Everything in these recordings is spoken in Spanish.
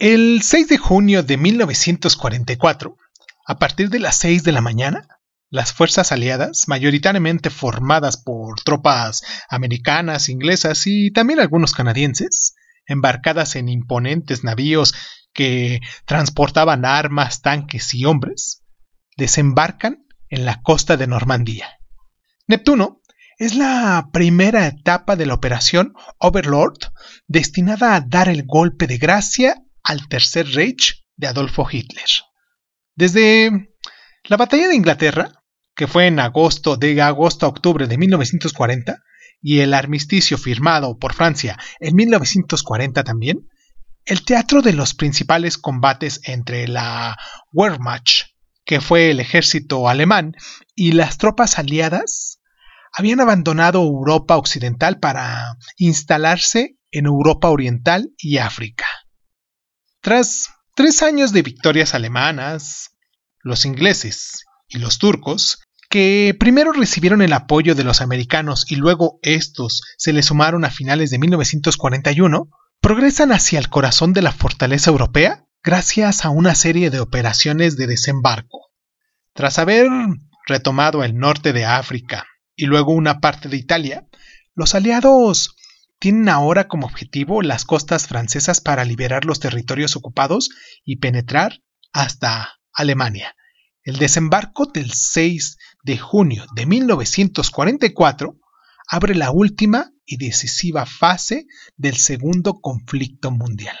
El 6 de junio de 1944, a partir de las 6 de la mañana, las fuerzas aliadas, mayoritariamente formadas por tropas americanas, inglesas y también algunos canadienses, embarcadas en imponentes navíos que transportaban armas, tanques y hombres, desembarcan en la costa de Normandía. Neptuno es la primera etapa de la operación Overlord destinada a dar el golpe de gracia al Tercer Reich de Adolfo Hitler. Desde la batalla de Inglaterra, que fue en agosto de agosto a octubre de 1940, y el armisticio firmado por Francia en 1940 también, el teatro de los principales combates entre la Wehrmacht, que fue el ejército alemán, y las tropas aliadas habían abandonado Europa Occidental para instalarse en Europa Oriental y África. Tras tres años de victorias alemanas, los ingleses y los turcos, que primero recibieron el apoyo de los americanos y luego estos se le sumaron a finales de 1941, progresan hacia el corazón de la fortaleza europea gracias a una serie de operaciones de desembarco. Tras haber retomado el norte de África y luego una parte de Italia, los aliados tienen ahora como objetivo las costas francesas para liberar los territorios ocupados y penetrar hasta Alemania. El desembarco del 6 de junio de 1944 abre la última y decisiva fase del segundo conflicto mundial.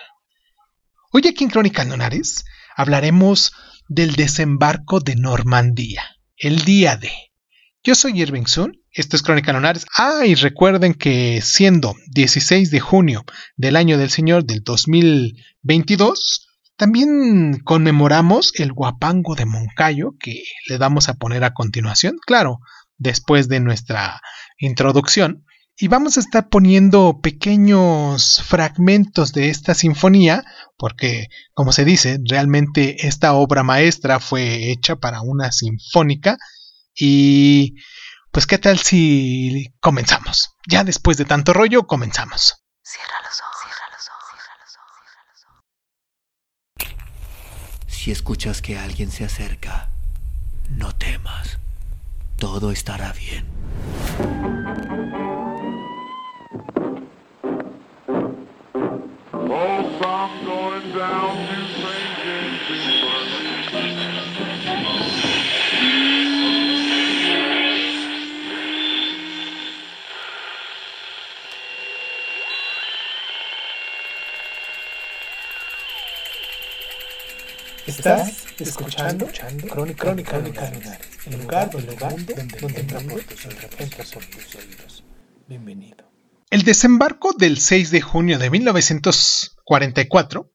Hoy aquí en Crónica Lunares hablaremos del desembarco de Normandía, el día de yo soy Irving Sun, esto es Crónica Lunares. Ah, y recuerden que siendo 16 de junio del año del Señor del 2022, también conmemoramos el guapango de Moncayo que le vamos a poner a continuación, claro, después de nuestra introducción. Y vamos a estar poniendo pequeños fragmentos de esta sinfonía, porque, como se dice, realmente esta obra maestra fue hecha para una sinfónica y pues qué tal si comenzamos. Ya después de tanto rollo, comenzamos. Cierra los ojos, cierra los ojos, cierra los ojos, Si escuchas que alguien se acerca, no temas. Todo estará bien. Estás escuchando, Crónica, Crónica, Crónica el lugar, donde, donde, donde, donde por tus oídos. Bienvenido. El desembarco del 6 de junio de 1944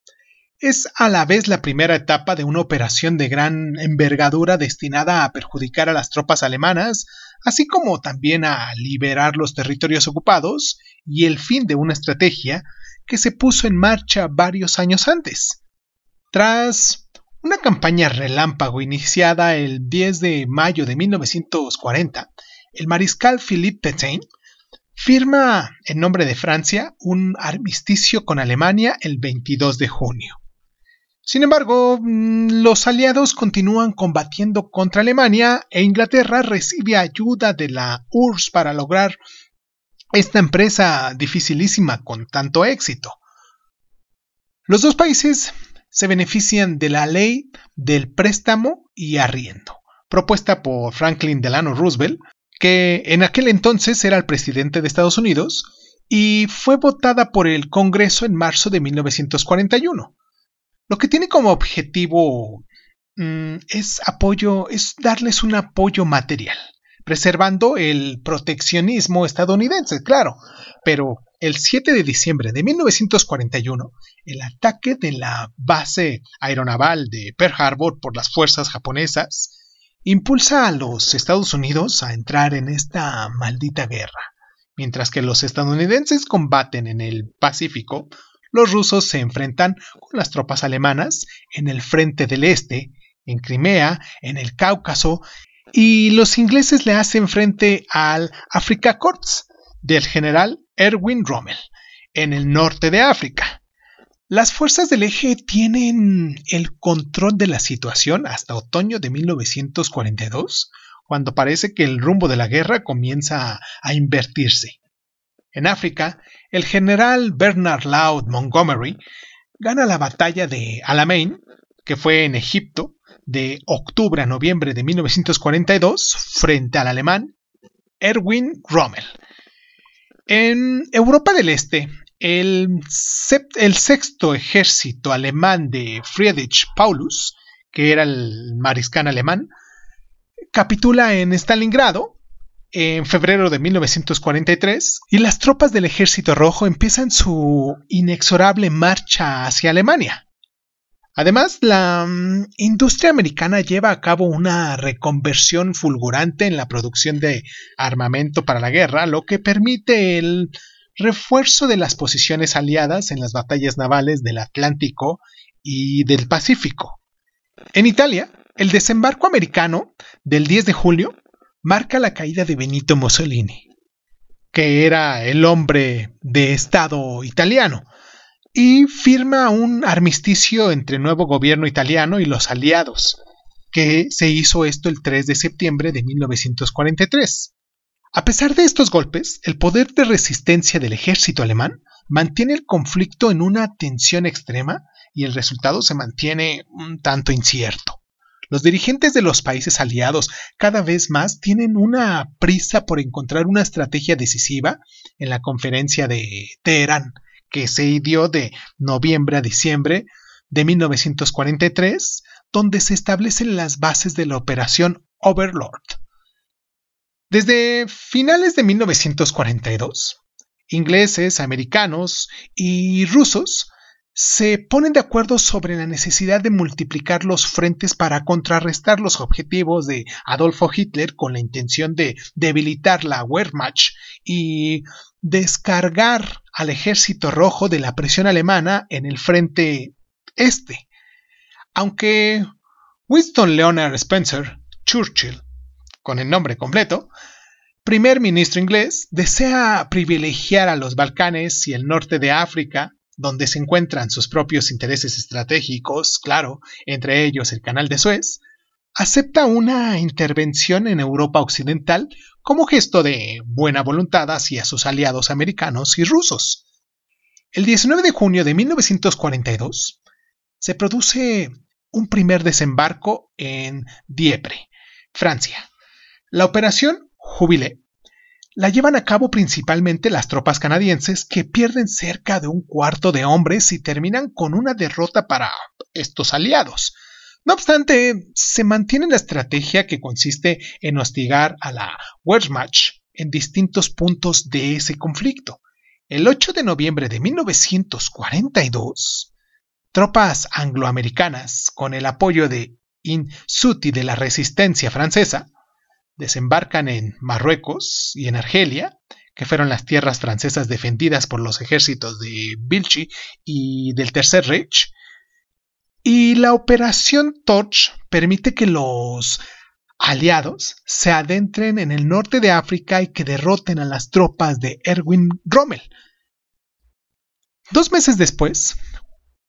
es a la vez la primera etapa de una operación de gran envergadura destinada a perjudicar a las tropas alemanas, así como también a liberar los territorios ocupados, y el fin de una estrategia que se puso en marcha varios años antes. Tras una campaña relámpago iniciada el 10 de mayo de 1940, el mariscal Philippe Pétain firma en nombre de Francia un armisticio con Alemania el 22 de junio. Sin embargo, mm, los aliados continúan combatiendo contra Alemania e Inglaterra recibe ayuda de la URSS para lograr esta empresa dificilísima con tanto éxito. Los dos países se benefician de la ley del préstamo y arriendo, propuesta por Franklin Delano Roosevelt, que en aquel entonces era el presidente de Estados Unidos, y fue votada por el Congreso en marzo de 1941. Lo que tiene como objetivo mm, es apoyo, es darles un apoyo material, preservando el proteccionismo estadounidense, claro, pero el 7 de diciembre de 1941, el ataque de la base aeronaval de Pearl Harbor por las fuerzas japonesas impulsa a los Estados Unidos a entrar en esta maldita guerra. Mientras que los estadounidenses combaten en el Pacífico, los rusos se enfrentan con las tropas alemanas en el frente del este, en Crimea, en el Cáucaso, y los ingleses le hacen frente al Afrika Korps del general Erwin Rommel, en el norte de África. Las fuerzas del eje tienen el control de la situación hasta otoño de 1942, cuando parece que el rumbo de la guerra comienza a invertirse. En África, el general Bernard Laud Montgomery gana la batalla de Alamein, que fue en Egipto, de octubre a noviembre de 1942, frente al alemán Erwin Rommel. En Europa del Este, el, sexto ejército alemán de Friedrich Paulus, que era el mariscal alemán, capitula en Stalingrado en febrero de 1943 y las tropas del ejército rojo empiezan su inexorable marcha hacia Alemania. Además, la mm, industria americana lleva a cabo una reconversión fulgurante en la producción de armamento para la guerra, lo que permite el refuerzo de las posiciones aliadas en las batallas navales del Atlántico y del Pacífico. En Italia, el desembarco americano del 10 de julio marca la caída de Benito Mussolini, que era el hombre de Estado italiano, y firma un armisticio entre el nuevo gobierno italiano y los aliados, que se hizo esto el 3 de septiembre de 1943. A pesar de estos golpes, el poder de resistencia del ejército alemán mantiene el conflicto en una tensión extrema y el resultado se mantiene un tanto incierto. Los dirigentes de los países aliados cada vez más tienen una prisa por encontrar una estrategia decisiva en la conferencia de Teherán, que se dio de noviembre a diciembre de 1943, donde se establecen las bases de la operación Overlord. Desde finales de 1942, ingleses, americanos y rusos se ponen de acuerdo sobre la necesidad de multiplicar los frentes para contrarrestar los objetivos de Adolfo Hitler con la intención de debilitar la Wehrmacht y descargar al ejército rojo de la presión alemana en el frente este. Aunque Winston Leonard Spencer Churchill, con el nombre completo, primer ministro inglés, desea privilegiar a los Balcanes y el norte de África donde se encuentran sus propios intereses estratégicos, claro, entre ellos el Canal de Suez, acepta una intervención en Europa Occidental como gesto de buena voluntad hacia sus aliados americanos y rusos. El 19 de junio de 1942 se produce un primer desembarco en Dieppe, Francia. La operación Jubilé la llevan a cabo principalmente las tropas canadienses que pierden cerca de un cuarto de hombres y terminan con una derrota para estos aliados. No obstante, se mantiene la estrategia que consiste en hostigar a la Wehrmacht en distintos puntos de ese conflicto. El 8 de noviembre de 1942, tropas angloamericanas, con el apoyo de Insuti de la resistencia francesa, desembarcan en Marruecos y en Argelia, que fueron las tierras francesas defendidas por los ejércitos de Vichy y del Tercer Reich. Y la operación Torch permite que los aliados se adentren en el norte de África y que derroten a las tropas de Erwin Rommel. Dos meses después,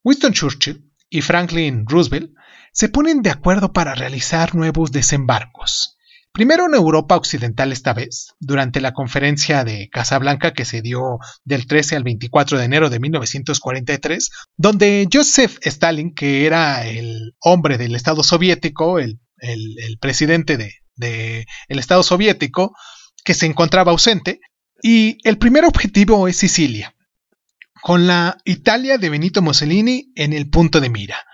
Winston Churchill y Franklin Roosevelt se ponen de acuerdo para realizar nuevos desembarcos. Primero en Europa Occidental esta vez, durante la conferencia de Casablanca que se dio del 13 al 24 de enero de 1943, donde Joseph Stalin, que era el hombre del Estado soviético, el, presidente del de, Estado soviético, que se encontraba ausente, y el primer objetivo es Sicilia, con la Italia de Benito Mussolini en el punto de mira.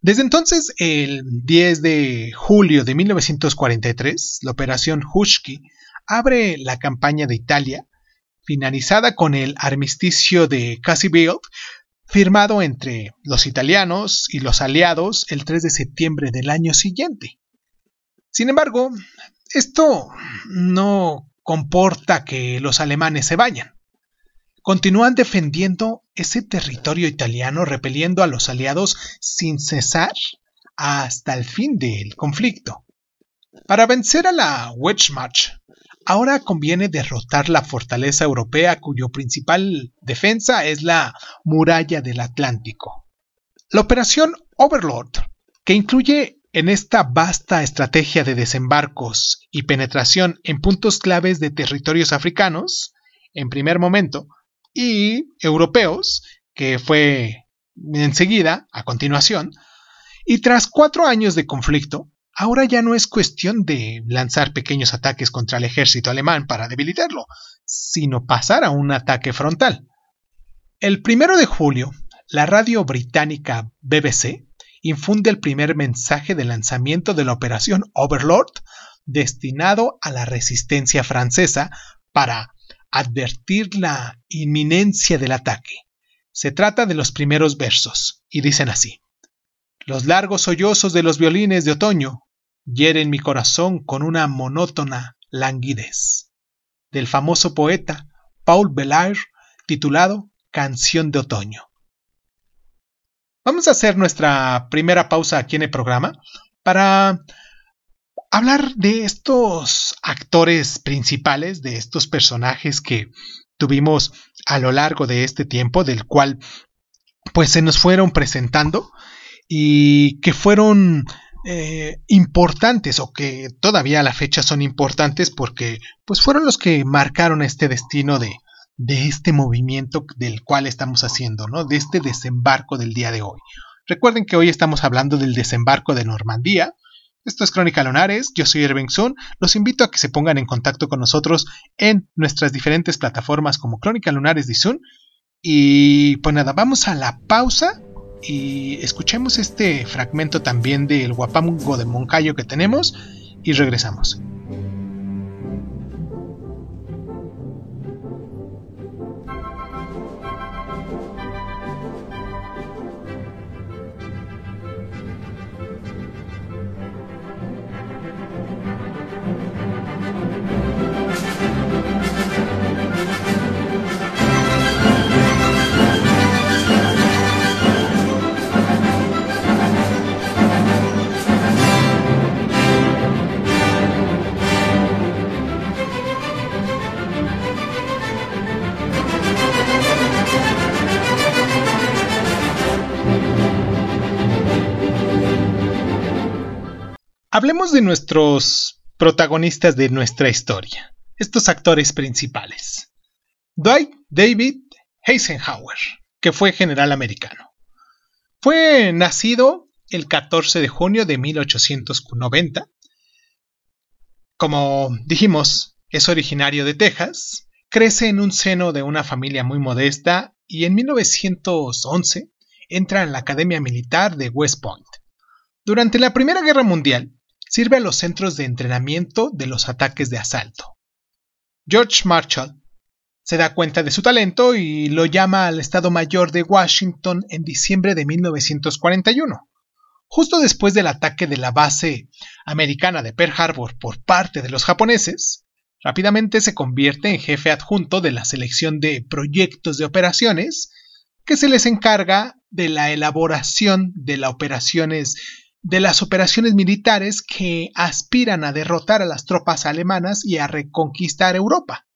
Desde entonces, el 10 de julio de 1943, la operación Hushki abre la campaña de Italia, finalizada con el armisticio de Cassiville, firmado entre los italianos y los aliados el 3 de septiembre del año siguiente. Sin embargo, esto no comporta que los alemanes se vayan continúan defendiendo ese territorio italiano, repeliendo a los aliados sin cesar hasta el fin del conflicto. Para vencer a la Wehrmacht, ahora conviene derrotar la fortaleza europea cuyo principal defensa es la muralla del Atlántico. La operación Overlord, que incluye en esta vasta estrategia de desembarcos y penetración en puntos claves de territorios africanos, en primer momento, y europeos, que fue enseguida, a continuación, y tras cuatro años de conflicto, ahora ya no es cuestión de lanzar pequeños ataques contra el ejército alemán para debilitarlo, sino pasar a un ataque frontal. El primero de julio, la radio británica BBC infunde el primer mensaje de lanzamiento de la operación Overlord destinado a la resistencia francesa para advertir la inminencia del ataque. Se trata de los primeros versos, y dicen así. Los largos sollozos de los violines de otoño hieren mi corazón con una monótona languidez. Del famoso poeta Paul Belair, titulado Canción de Otoño. Vamos a hacer nuestra primera pausa aquí en el programa para hablar de estos actores principales, de estos personajes que tuvimos a lo largo de este tiempo, del cual pues se nos fueron presentando y que fueron eh, importantes o que todavía a la fecha son importantes porque pues fueron los que marcaron este destino de, de este movimiento del cual estamos haciendo, ¿no? De este desembarco del día de hoy. Recuerden que hoy estamos hablando del desembarco de Normandía. Esto es Crónica Lunares, yo soy Irving Sun. Los invito a que se pongan en contacto con nosotros en nuestras diferentes plataformas como Crónica Lunares de Sun. Y pues nada, vamos a la pausa y escuchemos este fragmento también del guapango de Moncayo que tenemos y regresamos. Hablemos de nuestros protagonistas de nuestra historia, estos actores principales. Dwight David Eisenhower, que fue general americano. Fue nacido el 14 de junio de 1890. Como dijimos, es originario de Texas, crece en un seno de una familia muy modesta y en 1911 entra en la Academia Militar de West Point. Durante la Primera Guerra Mundial, sirve a los centros de entrenamiento de los ataques de asalto. George Marshall se da cuenta de su talento y lo llama al Estado Mayor de Washington en diciembre de 1941. Justo después del ataque de la base americana de Pearl Harbor por parte de los japoneses, rápidamente se convierte en jefe adjunto de la selección de proyectos de operaciones que se les encarga de la elaboración de las operaciones de las operaciones militares que aspiran a derrotar a las tropas alemanas y a reconquistar Europa.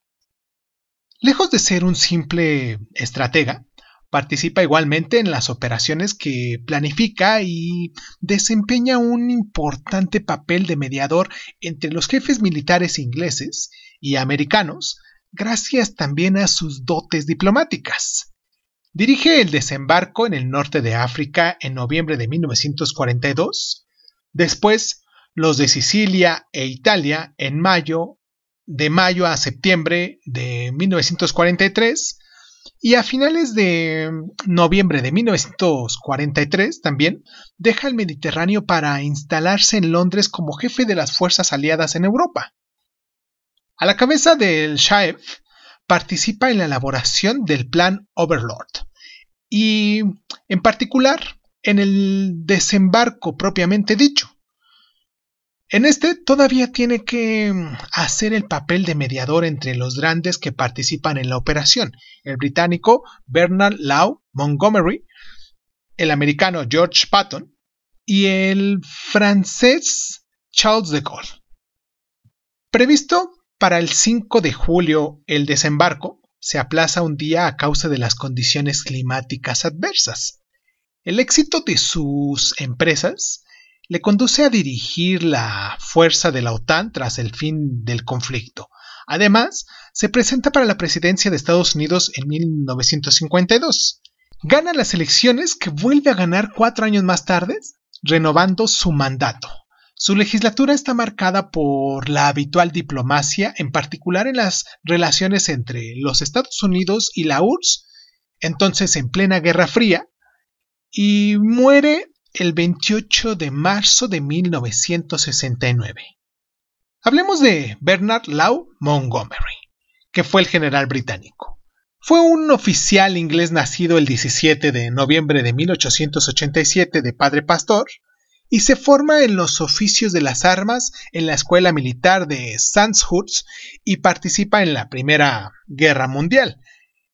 Lejos de ser un simple estratega, participa igualmente en las operaciones que planifica y desempeña un importante papel de mediador entre los jefes militares ingleses y americanos, gracias también a sus dotes diplomáticas. Dirige el desembarco en el norte de África en noviembre de 1942, después los de Sicilia e Italia en mayo, de mayo a septiembre de 1943, y a finales de noviembre de 1943 también deja el Mediterráneo para instalarse en Londres como jefe de las fuerzas aliadas en Europa. A la cabeza del Shaef participa en la elaboración del Plan Overlord y en particular en el desembarco propiamente dicho. En este todavía tiene que hacer el papel de mediador entre los grandes que participan en la operación, el británico Bernard Law Montgomery, el americano George Patton y el francés Charles de Gaulle. Previsto para el 5 de julio el desembarco se aplaza un día a causa de las condiciones climáticas adversas. El éxito de sus empresas le conduce a dirigir la fuerza de la OTAN tras el fin del conflicto. Además, se presenta para la presidencia de Estados Unidos en 1952. Gana las elecciones que vuelve a ganar cuatro años más tarde, renovando su mandato. Su legislatura está marcada por la habitual diplomacia, en particular en las relaciones entre los Estados Unidos y la URSS, entonces en plena Guerra Fría, y muere el 28 de marzo de 1969. Hablemos de Bernard Law Montgomery, que fue el general británico. Fue un oficial inglés nacido el 17 de noviembre de 1887 de padre pastor y se forma en los oficios de las armas en la escuela militar de Sandhurst y participa en la Primera Guerra Mundial,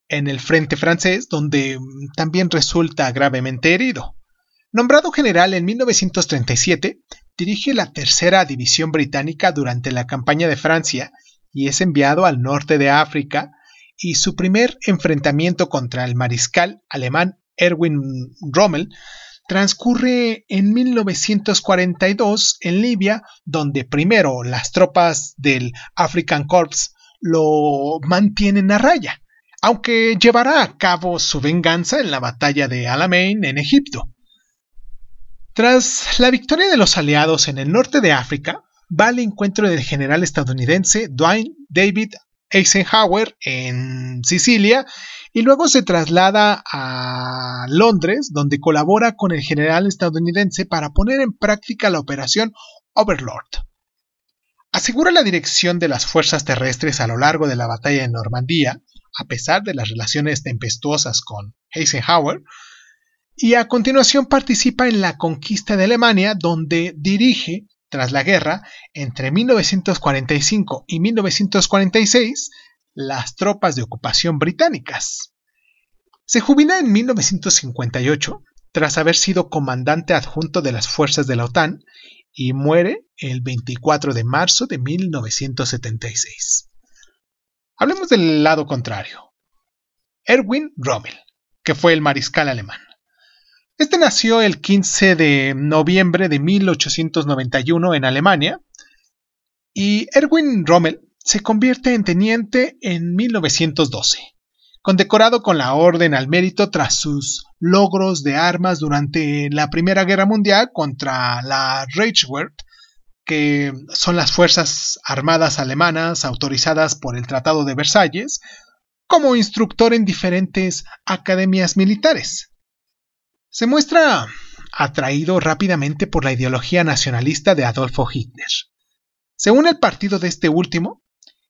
en el frente francés, donde también resulta gravemente herido. Nombrado general en 1937, dirige la tercera división británica durante la campaña de Francia y es enviado al norte de África y su primer enfrentamiento contra el mariscal alemán Erwin Rommel transcurre en 1942 en Libia, donde primero las tropas del African Corps lo mantienen a raya aunque llevará a cabo su venganza en la batalla de Alamein en Egipto. Tras la victoria de los aliados en el norte de África, va al encuentro del general estadounidense Dwight David Eisenhower en Sicilia y luego se traslada a Londres, donde colabora con el general estadounidense para poner en práctica la operación Overlord. Asegura la dirección de las fuerzas terrestres a lo largo de la batalla de Normandía, a pesar de las relaciones tempestuosas con Eisenhower, y a continuación participa en la conquista de Alemania, donde dirige, tras la guerra, entre 1945 y 1946, las tropas de ocupación británicas. Se jubila en 1958 tras haber sido comandante adjunto de las fuerzas de la OTAN y muere el 24 de marzo de 1976. Hablemos del lado contrario. Erwin Rommel, que fue el mariscal alemán. Este nació el 15 de noviembre de 1891 en Alemania y Erwin Rommel se convierte en teniente en 1912, condecorado con la Orden al Mérito tras sus logros de armas durante la Primera Guerra Mundial contra la Reichswehr que son las Fuerzas Armadas Alemanas autorizadas por el Tratado de Versalles, como instructor en diferentes academias militares. Se muestra atraído rápidamente por la ideología nacionalista de Adolfo Hitler. Se une al partido de este último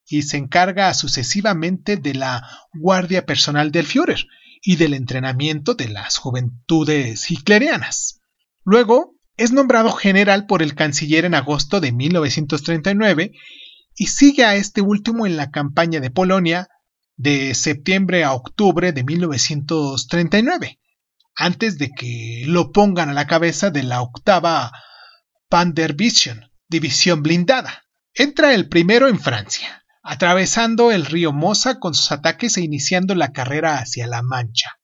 y se encarga sucesivamente de la guardia personal del Führer y del entrenamiento de las juventudes hitlerianas. Luego es nombrado general por el canciller en agosto de 1939 y sigue a este último en la campaña de Polonia de septiembre a octubre de 1939, antes de que lo pongan a la cabeza de la octava Pandervision, división blindada. Entra el primero en Francia, atravesando el río Mosa con sus ataques e iniciando la carrera hacia la Mancha.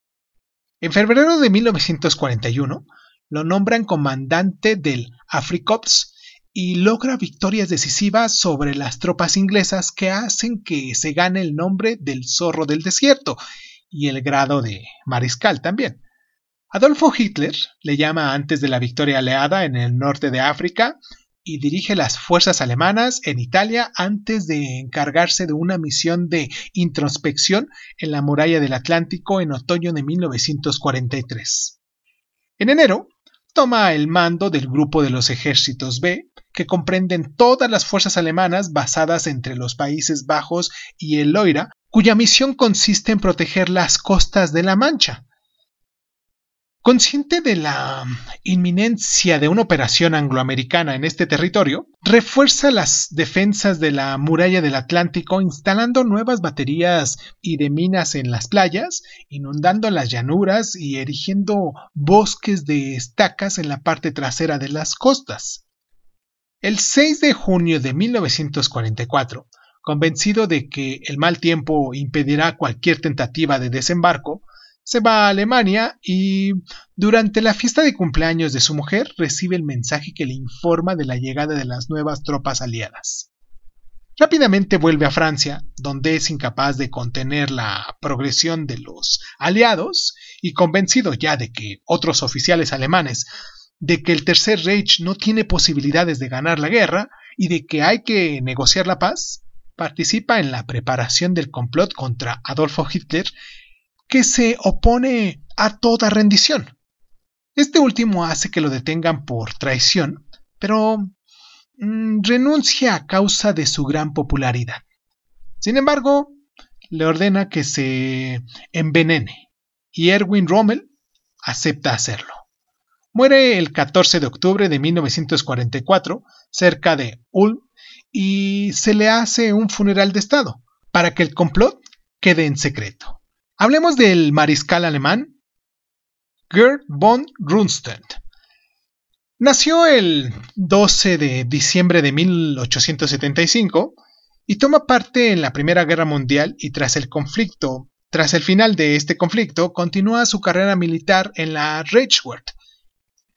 En febrero de 1941, lo nombran comandante del Afrikops y logra victorias decisivas sobre las tropas inglesas que hacen que se gane el nombre del zorro del desierto y el grado de mariscal también. Adolfo Hitler le llama antes de la victoria aliada en el norte de África y dirige las fuerzas alemanas en Italia antes de encargarse de una misión de introspección en la muralla del Atlántico en otoño de 1943. En enero, toma el mando del grupo de los ejércitos B, que comprenden todas las fuerzas alemanas basadas entre los Países Bajos y el Loira, cuya misión consiste en proteger las costas de la Mancha, Consciente de la inminencia de una operación angloamericana en este territorio, refuerza las defensas de la muralla del Atlántico instalando nuevas baterías y de minas en las playas, inundando las llanuras y erigiendo bosques de estacas en la parte trasera de las costas. El 6 de junio de 1944, Convencido de que el mal tiempo impedirá cualquier tentativa de desembarco, se va a Alemania y durante la fiesta de cumpleaños de su mujer recibe el mensaje que le informa de la llegada de las nuevas tropas aliadas. Rápidamente vuelve a Francia, donde es incapaz de contener la progresión de los aliados y convencido ya de que otros oficiales alemanes de que el Tercer Reich no tiene posibilidades de ganar la guerra y de que hay que negociar la paz, participa en la preparación del complot contra Adolfo Hitler que se opone a toda rendición. Este último hace que lo detengan por traición, pero Mm, renuncia a causa de su gran popularidad. Sin embargo, le ordena que se envenene y Erwin Rommel acepta hacerlo. Muere el 14 de octubre de 1944 cerca de Ulm y se le hace un funeral de Estado para que el complot quede en secreto. Hablemos del mariscal alemán Gerd von Rundstedt, Nació el 12 de diciembre de 1875 y toma parte en la Primera Guerra Mundial y tras el conflicto, tras el final de este conflicto, continúa su carrera militar en la Reichswehr.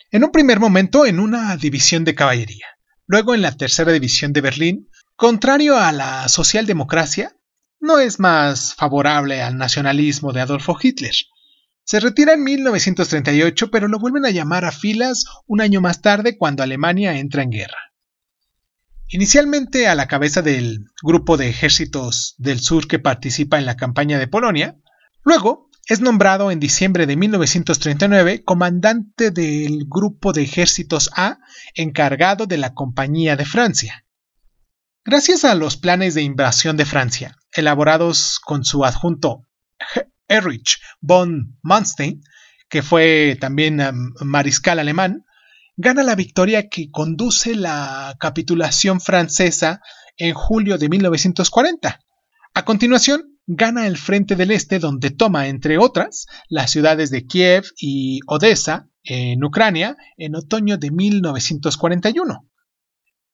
En un primer momento en una división de caballería, luego en la tercera división de Berlín, contrario a la socialdemocracia, no es más favorable al nacionalismo de Adolfo Hitler. Se retira en 1938, pero lo vuelven a llamar a filas un año más tarde cuando Alemania entra en guerra. Inicialmente a la cabeza del grupo de ejércitos del sur que participa en la campaña de Polonia, luego es nombrado en diciembre de 1939 comandante del grupo de ejércitos A encargado de la Compañía de Francia. Gracias a los planes de invasión de Francia, elaborados con su adjunto Erich von Manstein, que fue también um, mariscal alemán, gana la victoria que conduce la capitulación francesa en julio de 1940. A continuación, gana el Frente del Este donde toma, entre otras, las ciudades de Kiev y Odessa, en Ucrania, en otoño de 1941.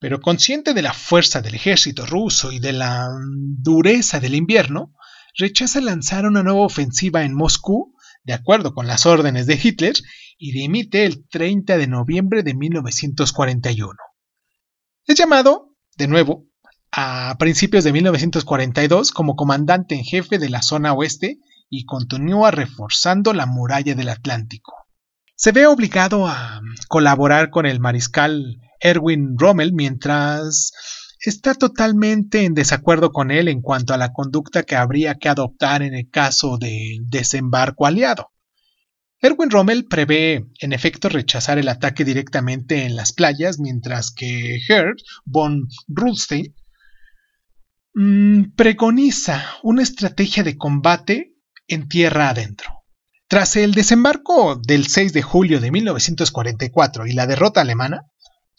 Pero consciente de la fuerza del ejército ruso y de la dureza del invierno, rechaza lanzar una nueva ofensiva en Moscú, de acuerdo con las órdenes de Hitler, y dimite el 30 de noviembre de 1941. Es llamado, de nuevo, a principios de 1942 como comandante en jefe de la zona oeste y continúa reforzando la muralla del Atlántico. Se ve obligado a colaborar con el mariscal Erwin Rommel mientras está totalmente en desacuerdo con él en cuanto a la conducta que habría que adoptar en el caso de desembarco aliado. Erwin Rommel prevé, en efecto, rechazar el ataque directamente en las playas, mientras que Herd von Rudstein mm, preconiza una estrategia de combate en tierra adentro. Tras el desembarco del 6 de julio de 1944 y la derrota alemana,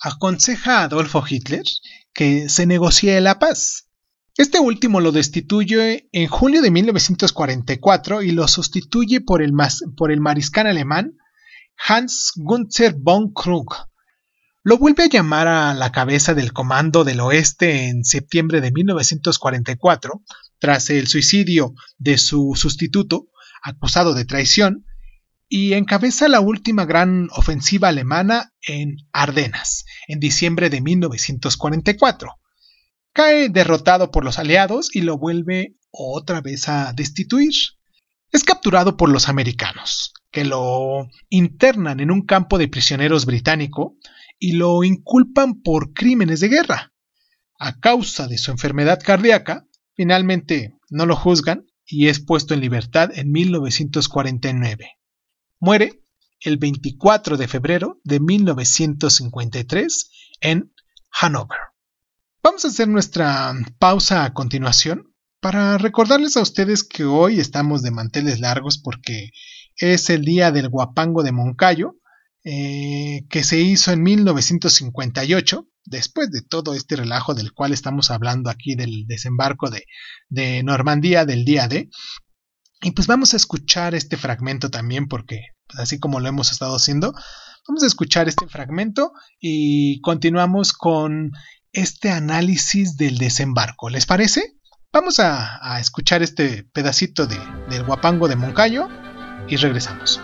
aconseja a Adolfo Hitler que se negocie la paz. Este último lo destituye en julio de 1944 y lo sustituye por el, mariscal alemán Hans Gunther von Krug. Lo vuelve a llamar a la cabeza del Comando del Oeste en septiembre de 1944, tras el suicidio de su sustituto, acusado de traición, y encabeza la última gran ofensiva alemana en Ardenas, en diciembre de 1944. Cae derrotado por los aliados y lo vuelve otra vez a destituir. Es capturado por los americanos, que lo internan en un campo de prisioneros británico y lo inculpan por crímenes de guerra. A causa de su enfermedad cardíaca, finalmente no lo juzgan y es puesto en libertad en 1949. Muere el 24 de febrero de 1953 en Hanover. Vamos a hacer nuestra pausa a continuación para recordarles a ustedes que hoy estamos de manteles largos porque es el día del guapango de Moncayo, eh, que se hizo en 1958, después de todo este relajo del cual estamos hablando aquí del desembarco de, de Normandía del día D. Y pues vamos a escuchar este fragmento también porque pues, así como lo hemos estado haciendo, vamos a escuchar este fragmento y continuamos con este análisis del desembarco. ¿Les parece? Vamos a, escuchar este pedacito de, del guapango de Moncayo y regresamos.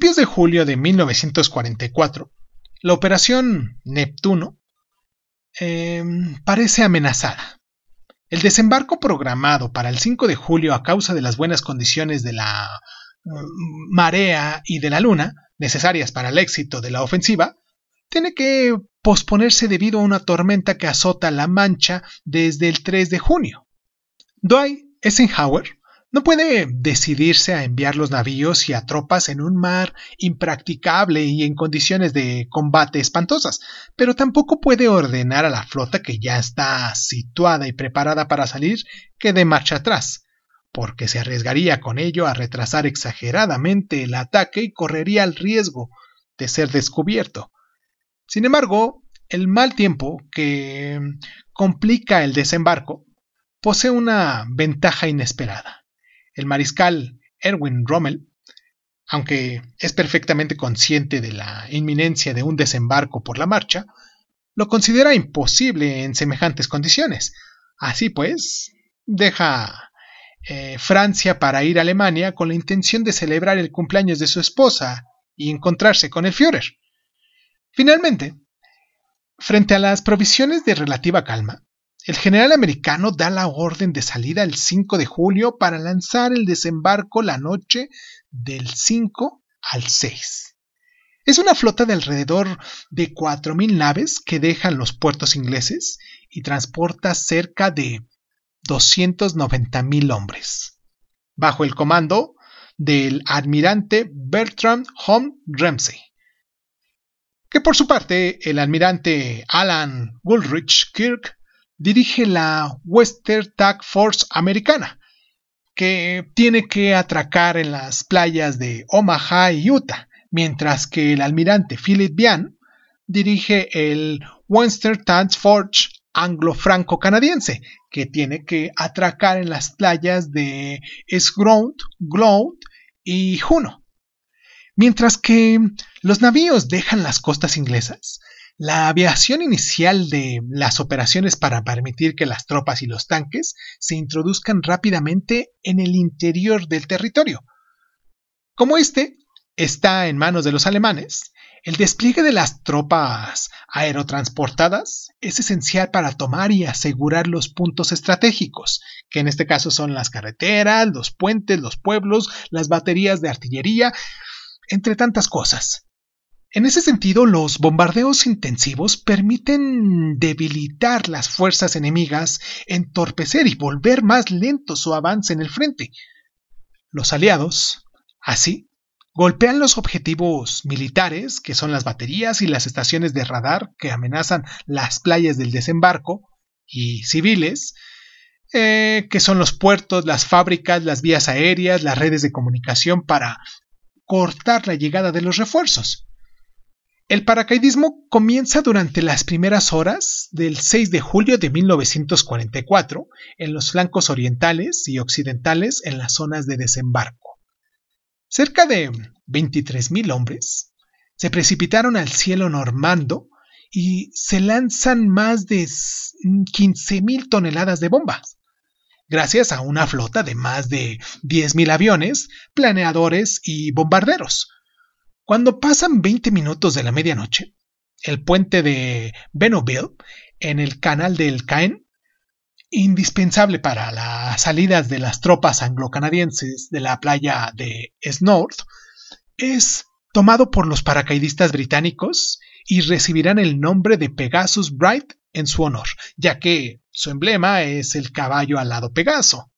Principios de julio de 1944, la operación Neptuno em, parece amenazada. El desembarco programado para el 5 de julio a causa de las buenas condiciones de la mm, marea y de la luna, necesarias para el éxito de la ofensiva, tiene que posponerse debido a una tormenta que azota la Mancha desde el 3 de junio. Dwight Eisenhower no puede decidirse a enviar los navíos y a tropas en un mar impracticable y en condiciones de combate espantosas, pero tampoco puede ordenar a la flota que ya está situada y preparada para salir que dé marcha atrás, porque se arriesgaría con ello a retrasar exageradamente el ataque y correría el riesgo de ser descubierto. Sin embargo, el mal tiempo que complica el desembarco posee una ventaja inesperada el mariscal Erwin Rommel, aunque es perfectamente consciente de la inminencia de un desembarco por la marcha, lo considera imposible en semejantes condiciones. Así pues, deja eh, Francia para ir a Alemania con la intención de celebrar el cumpleaños de su esposa y encontrarse con el Führer. Finalmente, frente a las provisiones de relativa calma, el general americano da la orden de salida el 5 de julio para lanzar el desembarco la noche del 5 al 6. Es una flota de alrededor de 4.000 naves que dejan los puertos ingleses y transporta cerca de 290.000 hombres, bajo el comando del almirante Bertram Home Ramsey, que por su parte el almirante Alan Woolrich Kirk dirige la Western Task Force americana, que tiene que atracar en las playas de Omaha y Utah, mientras que el almirante Philip Bian dirige el Western Task Force anglo-franco-canadiense, que tiene que atracar en las playas de Scround, Gloud y Juno. Mientras que los navíos dejan las costas inglesas, la aviación inicial de las operaciones para permitir que las tropas y los tanques se introduzcan rápidamente en el interior del territorio. Como este está en manos de los alemanes, el despliegue de las tropas aerotransportadas es esencial para tomar y asegurar los puntos estratégicos, que en este caso son las carreteras, los puentes, los pueblos, las baterías de artillería, entre tantas cosas. En ese sentido, los bombardeos intensivos permiten debilitar las fuerzas enemigas, entorpecer y volver más lento su avance en el frente. Los aliados, así, golpean los objetivos militares, que son las baterías y las estaciones de radar que amenazan las playas del desembarco, y civiles, eh, que son los puertos, las fábricas, las vías aéreas, las redes de comunicación para cortar la llegada de los refuerzos. El paracaidismo comienza durante las primeras horas del 6 de julio de 1944 en los flancos orientales y occidentales en las zonas de desembarco. Cerca de 23.000 hombres se precipitaron al cielo normando y se lanzan más de 15.000 toneladas de bombas, gracias a una flota de más de 10.000 aviones, planeadores y bombarderos. Cuando pasan 20 minutos de la medianoche, el puente de Benoville, en el canal del Caen, indispensable para las salidas de las tropas anglo-canadienses de la playa de Snorth, es tomado por los paracaidistas británicos y recibirán el nombre de Pegasus Bright en su honor, ya que su emblema es el caballo alado Pegaso.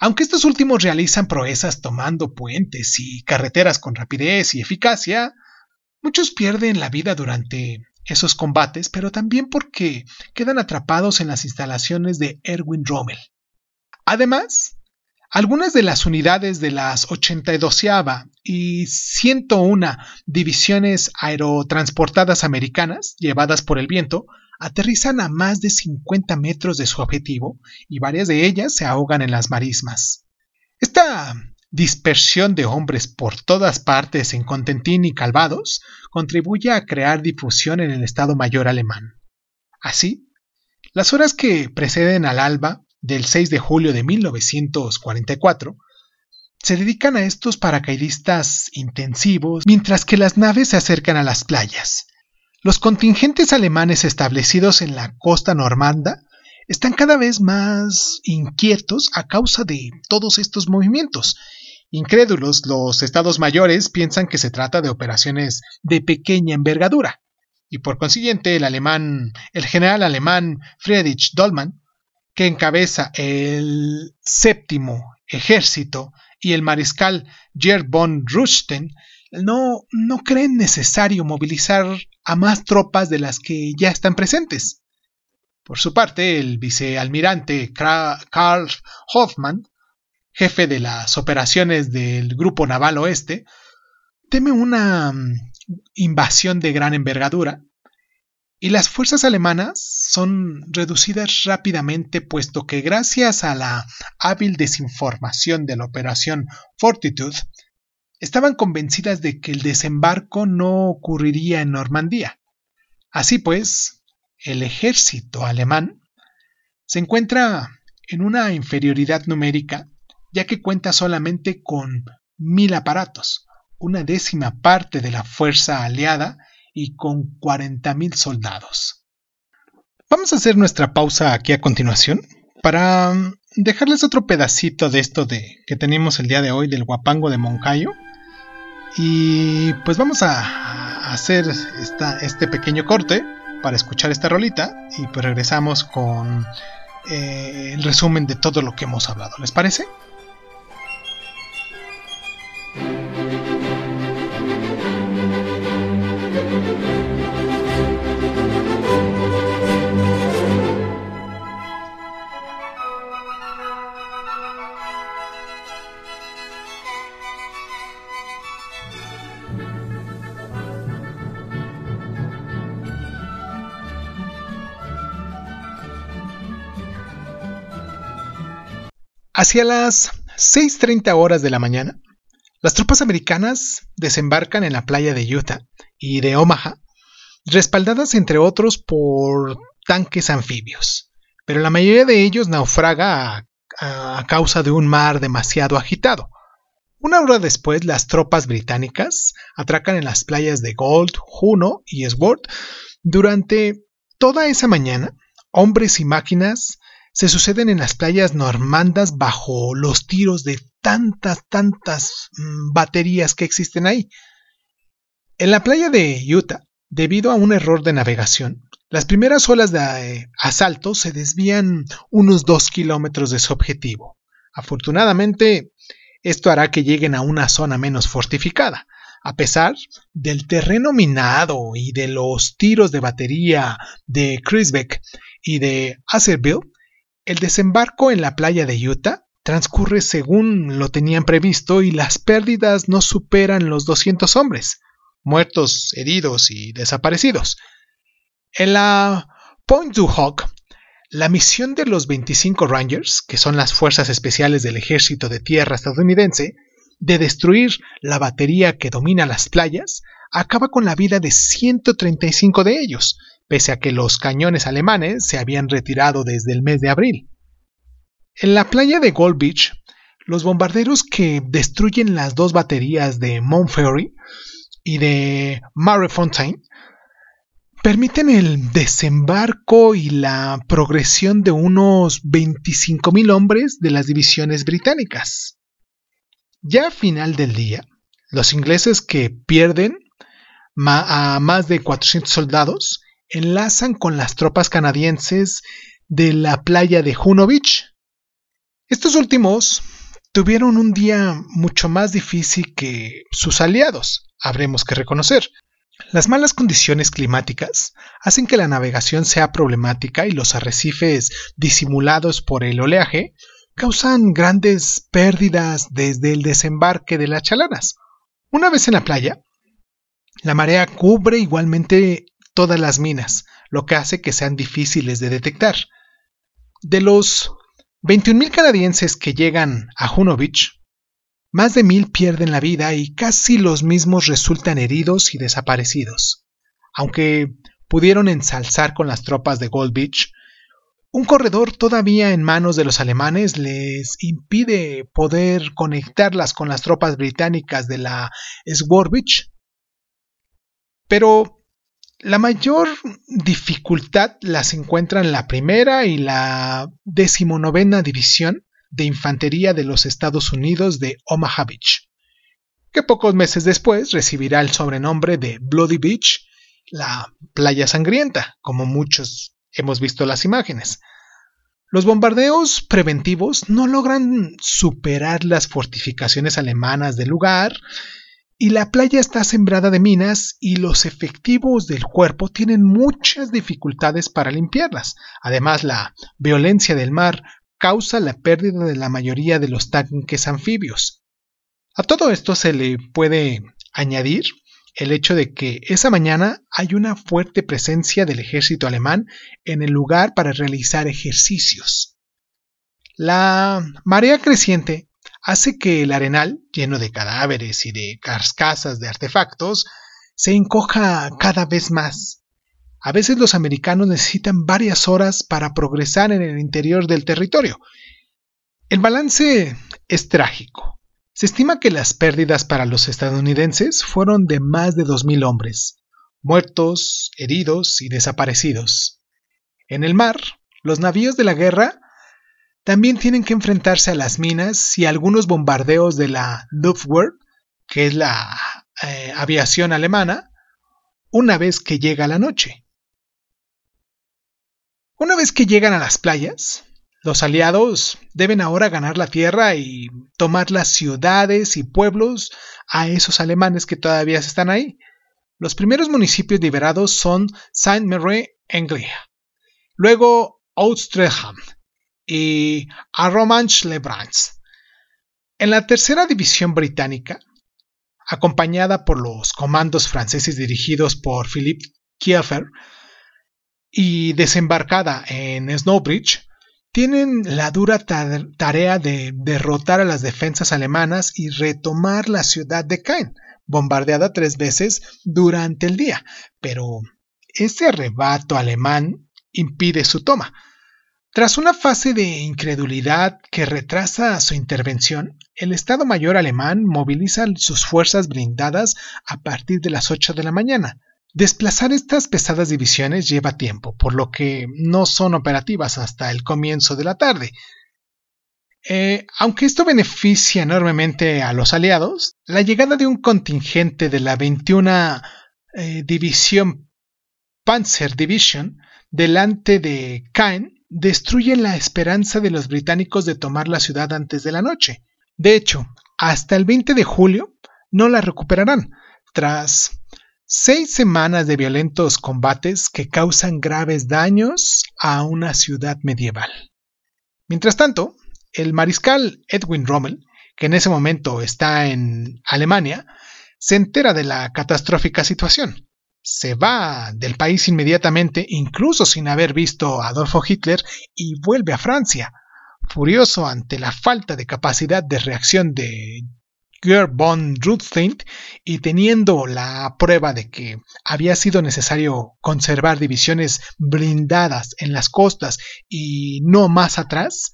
Aunque estos últimos realizan proezas tomando puentes y carreteras con rapidez y eficacia, muchos pierden la vida durante esos combates, pero también porque quedan atrapados en las instalaciones de Erwin Rommel. Además, algunas de las unidades de las 82 y 101 divisiones aerotransportadas americanas, llevadas por el viento, aterrizan a más de 50 metros de su objetivo y varias de ellas se ahogan en las marismas. Esta dispersión de hombres por todas partes en Contentín y Calvados contribuye a crear difusión en el Estado Mayor alemán. Así, las horas que preceden al alba del 6 de julio de 1944 se dedican a estos paracaidistas intensivos mientras que las naves se acercan a las playas. Los contingentes alemanes establecidos en la costa normanda están cada vez más inquietos a causa de todos estos movimientos. Incrédulos, los estados mayores piensan que se trata de operaciones de pequeña envergadura, y por consiguiente el alemán, el general alemán Friedrich Dollmann que encabeza el séptimo ejército y el mariscal Gerd von no, no creen necesario movilizar a más tropas de las que ya están presentes. Por su parte, el vicealmirante Karl Hoffmann, jefe de las operaciones del Grupo Naval Oeste, teme una mm, invasión de gran envergadura y las fuerzas alemanas son reducidas rápidamente puesto que gracias a la hábil desinformación de la operación Fortitude, estaban convencidas de que el desembarco no ocurriría en Normandía. Así pues, el ejército alemán se encuentra en una inferioridad numérica, ya que cuenta solamente con mil aparatos, una décima parte de la fuerza aliada y con 40.000 soldados. Vamos a hacer nuestra pausa aquí a continuación para mm, dejarles otro pedacito de esto de que tenemos el día de hoy del guapango de Moncayo. Y pues vamos a hacer este pequeño corte para escuchar esta rolita y pues regresamos con eh, el resumen de todo lo que hemos hablado. ¿Les parece? Hacia las 6.30 horas de la mañana, las tropas americanas desembarcan en la playa de Utah y de Omaha, respaldadas entre otros por tanques anfibios, pero la mayoría de ellos naufraga a, causa de un mar demasiado agitado. Una hora después, las tropas británicas atracan en las playas de Gold, Juno y Sword. Durante toda esa mañana, hombres y máquinas se suceden en las playas normandas bajo los tiros de tantas, tantas mm, baterías que existen ahí. En la playa de Utah, debido a un error de navegación, las primeras olas de eh, asalto se desvían unos dos kilómetros de su objetivo. Afortunadamente, esto hará que lleguen a una zona menos fortificada. A pesar del terreno minado y de los tiros de batería de Crisbeck y de Acerville, el desembarco en la playa de Utah transcurre según lo tenían previsto y las pérdidas no superan los 200 hombres, muertos, heridos y desaparecidos. En la Point du Hoc, la misión de los 25 Rangers, que son las fuerzas especiales del ejército de tierra estadounidense, de destruir la batería que domina las playas, acaba con la vida de 135 de ellos, pese a que los cañones alemanes se habían retirado desde el mes de abril. En la playa de Gold Beach, los bombarderos que destruyen las dos baterías de Montferry y de Marefontaine permiten el desembarco y la progresión de unos 25.000 hombres de las divisiones británicas. Ya a final del día, los ingleses que pierden a más de 400 soldados enlazan con las tropas canadienses de la playa de Juno Beach. Estos últimos tuvieron un día mucho más difícil que sus aliados, habremos que reconocer. Las malas condiciones climáticas hacen que la navegación sea problemática y los arrecifes disimulados por el oleaje causan grandes pérdidas desde el desembarque de las chalanas. Una vez en la playa, la marea cubre igualmente todas las minas, lo que hace que sean difíciles de detectar. De los 21.000 canadienses que llegan a Juno Beach, más de mil pierden la vida y casi los mismos resultan heridos y desaparecidos. Aunque pudieron ensalzar con las tropas de Gold Beach, un corredor todavía en manos de los alemanes les impide poder conectarlas con las tropas británicas de la Sword Beach. Pero la mayor dificultad las encuentra en la primera y la decimonovena división, de Infantería de los Estados Unidos de Omaha Beach, que pocos meses después recibirá el sobrenombre de Bloody Beach, la playa sangrienta, como muchos hemos visto las imágenes. Los bombardeos preventivos no logran superar las fortificaciones alemanas del lugar y la playa está sembrada de minas y los efectivos del cuerpo tienen muchas dificultades para limpiarlas. Además, la violencia del mar causa la pérdida de la mayoría de los tanques anfibios. A todo esto se le puede añadir el hecho de que esa mañana hay una fuerte presencia del ejército alemán en el lugar para realizar ejercicios. La marea creciente hace que el arenal, lleno de cadáveres y de carcasas de artefactos, se encoja cada vez más, a veces los americanos necesitan varias horas para progresar en el interior del territorio. El balance es trágico. Se estima que las pérdidas para los estadounidenses fueron de más de 2.000 hombres, muertos, heridos y desaparecidos. En el mar, los navíos de la guerra también tienen que enfrentarse a las minas y algunos bombardeos de la Luftwaffe, que es la eh, aviación alemana, una vez que llega la noche. Una vez que llegan a las playas, los aliados deben ahora ganar la tierra y tomar las ciudades y pueblos a esos alemanes que todavía están ahí. Los primeros municipios liberados son Saint-Marie-Anglia, luego Outreham y Arromanches-les-Bains. En la tercera división británica, acompañada por los comandos franceses dirigidos por Philippe Kiefer, y desembarcada en Snowbridge, tienen la dura tarea de derrotar a las defensas alemanas y retomar la ciudad de Caen, bombardeada tres veces durante el día. Pero ese arrebato alemán impide su toma. Tras una fase de incredulidad que retrasa su intervención, el Estado Mayor alemán moviliza sus fuerzas blindadas a partir de las 8 de la mañana, Desplazar estas pesadas divisiones lleva tiempo, por lo que no son operativas hasta el comienzo de la tarde. Eh, aunque esto beneficia enormemente a los aliados, la llegada de un contingente de la 21 eh, División Panzer Division delante de Caen destruye la esperanza de los británicos de tomar la ciudad antes de la noche. De hecho, hasta el 20 de julio no la recuperarán, tras Seis semanas de violentos combates que causan graves daños a una ciudad medieval. Mientras tanto, el mariscal Edwin Rommel, que en ese momento está en Alemania, se entera de la catastrófica situación. Se va del país inmediatamente, incluso sin haber visto a Adolfo Hitler, y vuelve a Francia, furioso ante la falta de capacidad de reacción de Gerd von y teniendo la prueba de que había sido necesario conservar divisiones blindadas en las costas y no más atrás,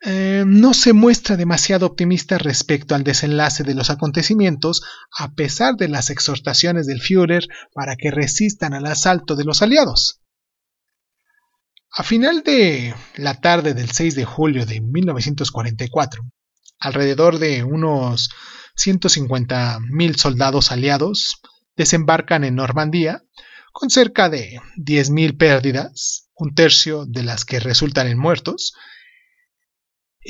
eh, no se muestra demasiado optimista respecto al desenlace de los acontecimientos, a pesar de las exhortaciones del Führer para que resistan al asalto de los aliados. A final de la tarde del 6 de julio de 1944, alrededor de unos 150.000 soldados aliados desembarcan en Normandía con cerca de 10.000 pérdidas, un tercio de las que resultan en muertos,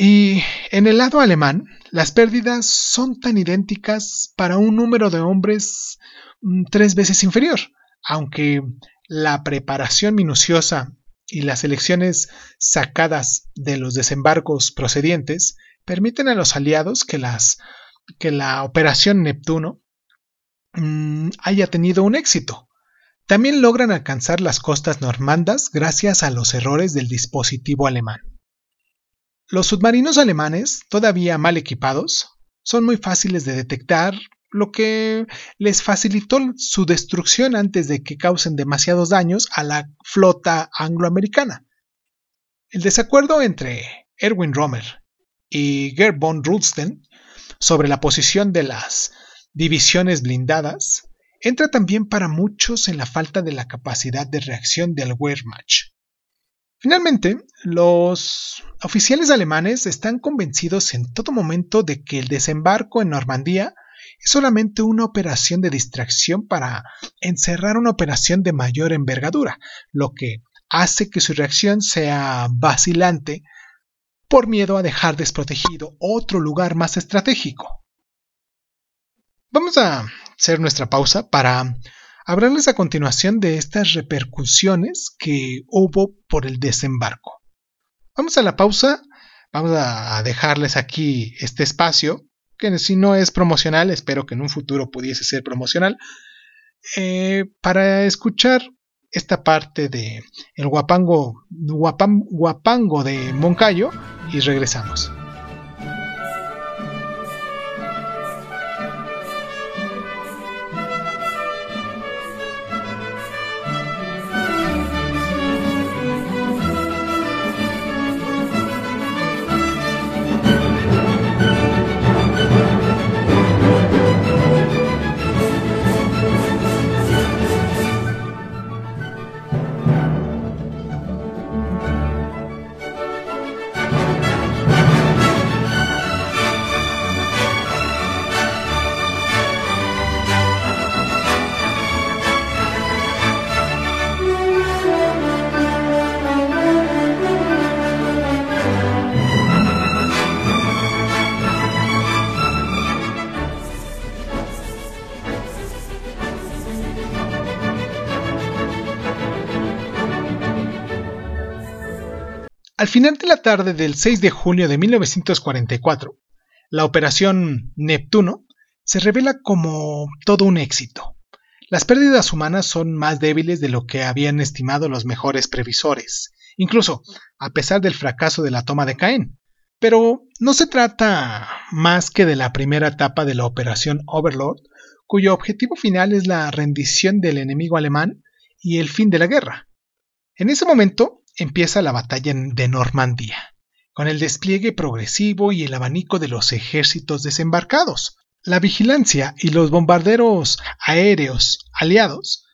y en el lado alemán, las pérdidas son tan idénticas para un número de hombres mm, tres veces inferior, aunque la preparación minuciosa y las elecciones sacadas de los desembarcos procedientes permiten a los aliados que, la operación Neptuno mm, haya tenido un éxito. También logran alcanzar las costas normandas gracias a los errores del dispositivo alemán. Los submarinos alemanes, todavía mal equipados, son muy fáciles de detectar, lo que les facilitó su destrucción antes de que causen demasiados daños a la flota angloamericana. El desacuerdo entre Erwin Rommel y Gerd von Rudstein sobre la posición de las divisiones blindadas entra también para muchos en la falta de la capacidad de reacción del Wehrmacht. Finalmente, los oficiales alemanes están convencidos en todo momento de que el desembarco en Normandía es solamente una operación de distracción para encerrar una operación de mayor envergadura, lo que hace que su reacción sea vacilante por miedo a dejar desprotegido otro lugar más estratégico. Vamos a hacer nuestra pausa para hablarles a continuación de estas repercusiones que hubo por el desembarco. Vamos a la pausa, vamos a dejarles aquí este espacio, que si no es promocional, espero que en un futuro pudiese ser promocional, eh, para escuchar esta parte de el guapango, guapango de Moncayo y regresamos. Al final de la tarde del 6 de junio de 1944, la operación Neptuno se revela como todo un éxito. Las pérdidas humanas son más débiles de lo que habían estimado los mejores previsores, incluso a pesar del fracaso de la toma de Caen. Pero no se trata más que de la primera etapa de la operación Overlord, cuyo objetivo final es la rendición del enemigo alemán y el fin de la guerra. En ese momento, empieza la batalla de Normandía, con el despliegue progresivo y el abanico de los ejércitos desembarcados. La vigilancia y los bombarderos aéreos aliados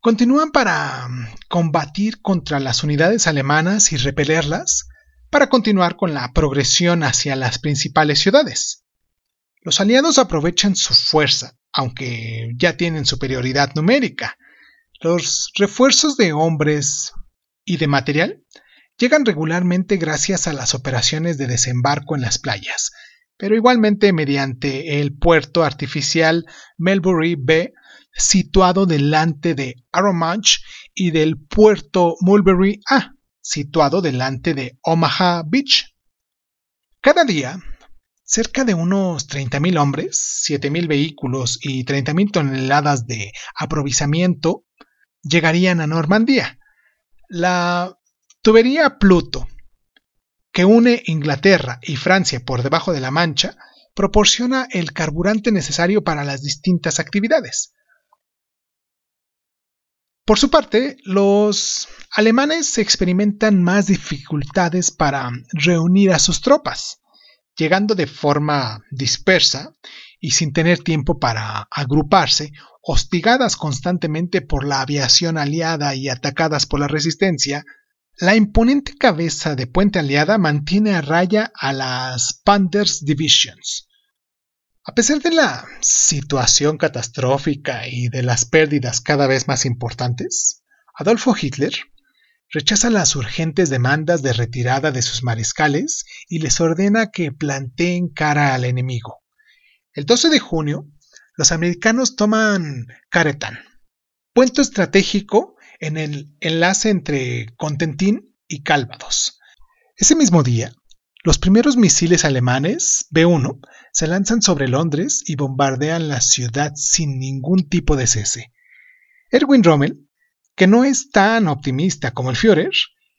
continúan para mm, combatir contra las unidades alemanas y repelerlas para continuar con la progresión hacia las principales ciudades. Los aliados aprovechan su fuerza, aunque ya tienen superioridad numérica. Los refuerzos de hombres, y de material llegan regularmente gracias a las operaciones de desembarco en las playas, pero igualmente mediante el puerto artificial Melbury Bay situado delante de Arromanch y del puerto Mulberry A, situado delante de Omaha Beach. Cada día, cerca de unos 30.000 hombres, 7.000 vehículos y 30.000 toneladas de aprovisionamiento llegarían a Normandía, la tubería Pluto, que une Inglaterra y Francia por debajo de la Mancha, proporciona el carburante necesario para las distintas actividades. Por su parte, los alemanes experimentan más dificultades para reunir a sus tropas, llegando de forma dispersa y sin tener tiempo para agruparse, hostigadas constantemente por la aviación aliada y atacadas por la resistencia, la imponente cabeza de puente aliada mantiene a raya a las Panthers Divisions, a pesar de la situación catastrófica y de las pérdidas cada vez más importantes, Adolfo Hitler rechaza las urgentes demandas de retirada de sus mariscales y les ordena que planteen cara al enemigo. El 12 de junio, los americanos toman Caretan, puente estratégico en el enlace entre Contentín y Cálvados. Ese mismo día, los primeros misiles alemanes B-1 se lanzan sobre Londres y bombardean la ciudad sin ningún tipo de cese. Erwin Rommel, que no es tan optimista como el Führer,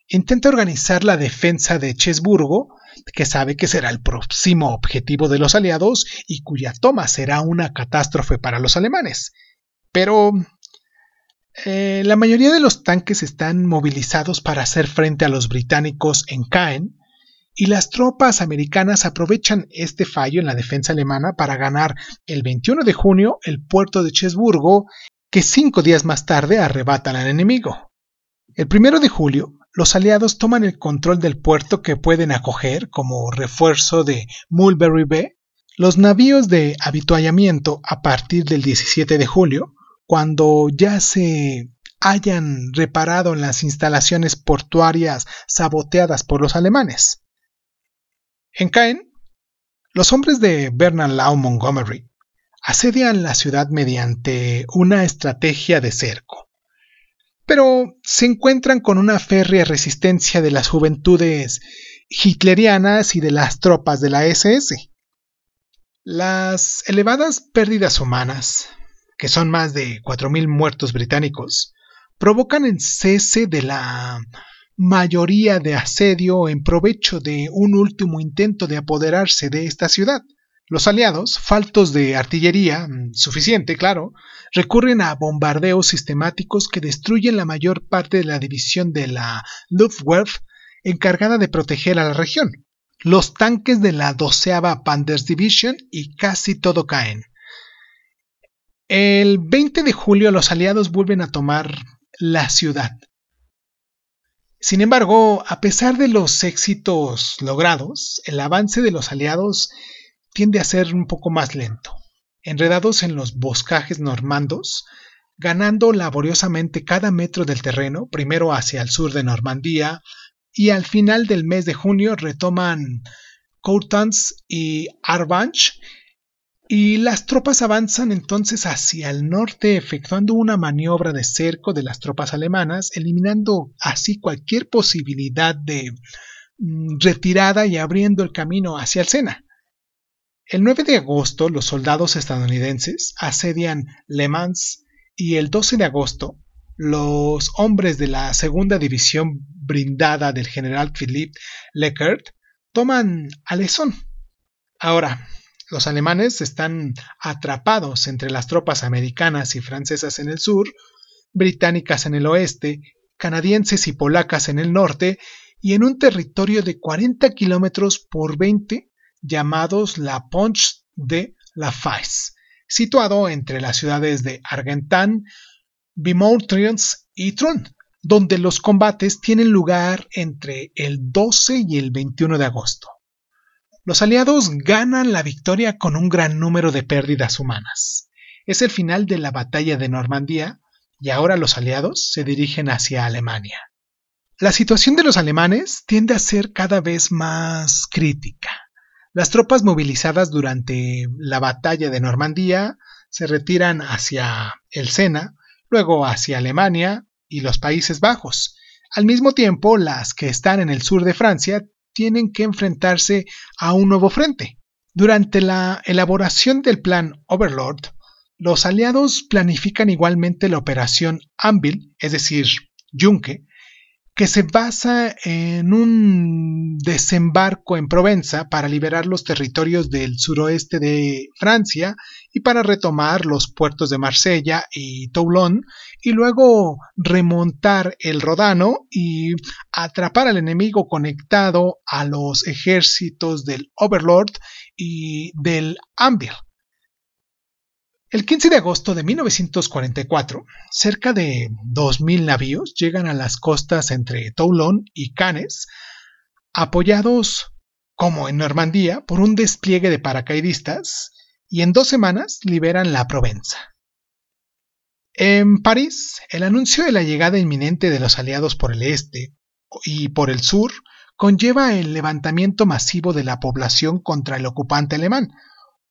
intenta organizar la defensa de Chesburgo, que sabe que será el próximo objetivo de los aliados y cuya toma será una catástrofe para los alemanes. Pero eh, la mayoría de los tanques están movilizados para hacer frente a los británicos en Caen, y las tropas americanas aprovechan este fallo en la defensa alemana para ganar el 21 de junio el puerto de Chesburgo, que cinco días más tarde arrebatan al enemigo. El 1 de julio, los aliados toman el control del puerto que pueden acoger como refuerzo de Mulberry Bay los navíos de habituallamiento a partir del 17 de julio, cuando ya se hayan reparado las instalaciones portuarias saboteadas por los alemanes. En Caen, los hombres de Bernard Law Montgomery asedian la ciudad mediante una estrategia de cerco, pero se encuentran con una férrea resistencia de las juventudes hitlerianas y de las tropas de la SS. Las elevadas pérdidas humanas, que son más de 4.000 muertos británicos, provocan el cese de la mayoría de asedio en provecho de un último intento de apoderarse de esta ciudad. Los aliados, faltos de artillería mm, suficiente, claro, recurren a bombardeos sistemáticos que destruyen la mayor parte de la división de la Luftwaffe encargada de proteger a la región. Los tanques de la doceava Panthers Division y casi todo caen. El 20 de julio los aliados vuelven a tomar la ciudad, sin embargo, a pesar de los éxitos logrados, el avance de los aliados tiende a ser un poco más lento. Enredados en los boscajes normandos, ganando laboriosamente cada metro del terreno, primero hacia el sur de Normandía, y al final del mes de junio retoman Courtans y Arvanche y las tropas avanzan entonces hacia el norte efectuando una maniobra de cerco de las tropas alemanas, eliminando así cualquier posibilidad de mm, retirada y abriendo el camino hacia el Sena. El 9 de agosto los soldados estadounidenses asedian Le Mans y el 12 de agosto los hombres de la segunda división brindada del general Philippe Leckert toman Alessón. Ahora, los alemanes están atrapados entre las tropas americanas y francesas en el sur, británicas en el oeste, canadienses y polacas en el norte, y en un territorio de 40 kilómetros por 20 llamados la Ponche de la Fais, situado entre las ciudades de Argentan, Bimoutriens y Tron, donde los combates tienen lugar entre el 12 y el 21 de agosto. Los aliados ganan la victoria con un gran número de pérdidas humanas. Es el final de la batalla de Normandía y ahora los aliados se dirigen hacia Alemania. La situación de los alemanes tiende a ser cada vez más crítica. Las tropas movilizadas durante la batalla de Normandía se retiran hacia el Sena, luego hacia Alemania y los Países Bajos. Al mismo tiempo, las que están en el sur de Francia tienen que enfrentarse a un nuevo frente. Durante la elaboración del plan Overlord, los aliados planifican igualmente la operación Anvil, es decir, Yunque, que se basa en un desembarco en Provenza para liberar los territorios del suroeste de Francia y para retomar los puertos de Marsella y Toulon y luego remontar el Rodano y atrapar al enemigo conectado a los ejércitos del Overlord y del Anvil. El 15 de agosto de 1944, cerca de 2.000 navíos llegan a las costas entre Toulon y Cannes, apoyados, como en Normandía, por un despliegue de paracaidistas, y en dos semanas liberan la Provenza. En París, el anuncio de la llegada inminente de los aliados por el este y por el sur conlleva el levantamiento masivo de la población contra el ocupante alemán,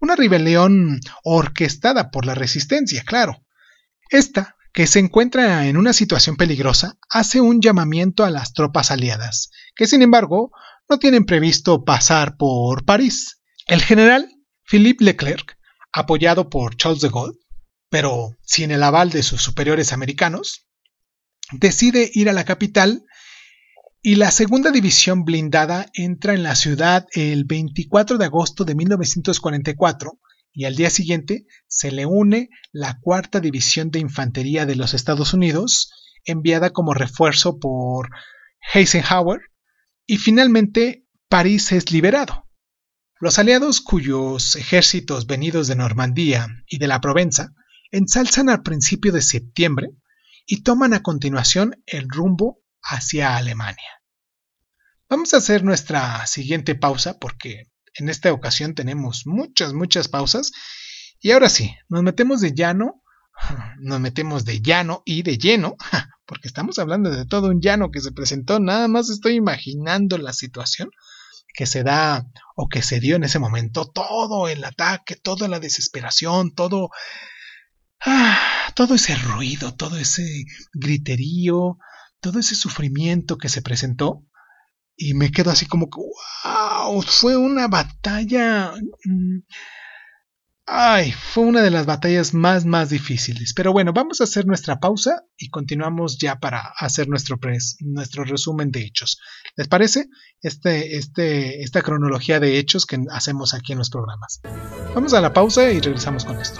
una rebelión orquestada por la resistencia, claro. Esta, que se encuentra en una situación peligrosa, hace un llamamiento a las tropas aliadas, que sin embargo no tienen previsto pasar por París. El general Philippe Leclerc, apoyado por Charles de Gaulle, pero sin el aval de sus superiores americanos, decide ir a la capital y la segunda división blindada entra en la ciudad el 24 de agosto de 1944 y al día siguiente se le une la cuarta división de infantería de los Estados Unidos, enviada como refuerzo por Eisenhower, y finalmente París es liberado. Los aliados cuyos ejércitos venidos de Normandía y de la Provenza ensalzan al principio de septiembre y toman a continuación el rumbo hacia Alemania. Vamos a hacer nuestra siguiente pausa porque en esta ocasión tenemos muchas, muchas pausas. Y ahora sí, nos metemos de llano, nos metemos de llano y de lleno, porque estamos hablando de todo un llano que se presentó, nada más estoy imaginando la situación que se da o que se dio en ese momento, todo el ataque, toda la desesperación, todo, ah, todo ese ruido, todo ese griterío, todo ese sufrimiento que se presentó, y me quedo así como que, wow, fue una batalla... Mm, ay, fue una de las batallas más, más difíciles. Pero bueno, vamos a hacer nuestra pausa y continuamos ya para hacer nuestro, nuestro resumen de hechos. ¿Les parece? Este, este, esta cronología de hechos que hacemos aquí en los programas. Vamos a la pausa y regresamos con esto.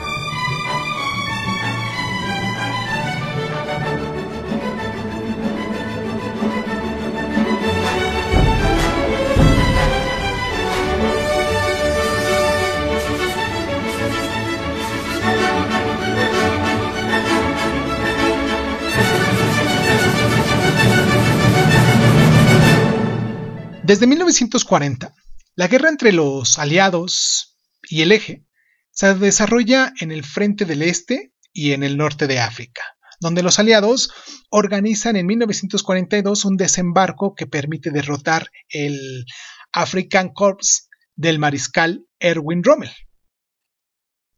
Desde 1940, la guerra entre los aliados y el eje se desarrolla en el frente del este y en el norte de África, donde los aliados organizan en 1942 un desembarco que permite derrotar el African Corps del mariscal Erwin Rommel.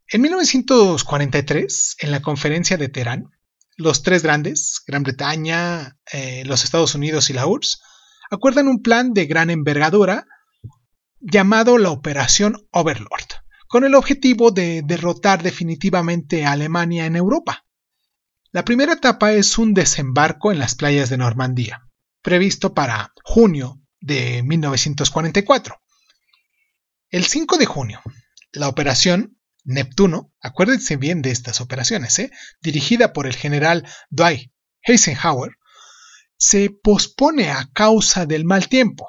En 1943, en la conferencia de Teherán, los tres grandes, Gran Bretaña, eh, los Estados Unidos y la URSS, acuerdan un plan de gran envergadura llamado la Operación Overlord, con el objetivo de derrotar definitivamente a Alemania en Europa. La primera etapa es un desembarco en las playas de Normandía, previsto para junio de 1944. El 5 de junio, la operación Neptuno, acuérdense bien de estas operaciones, ¿eh? dirigida por el general Dwight Eisenhower, se pospone a causa del mal tiempo,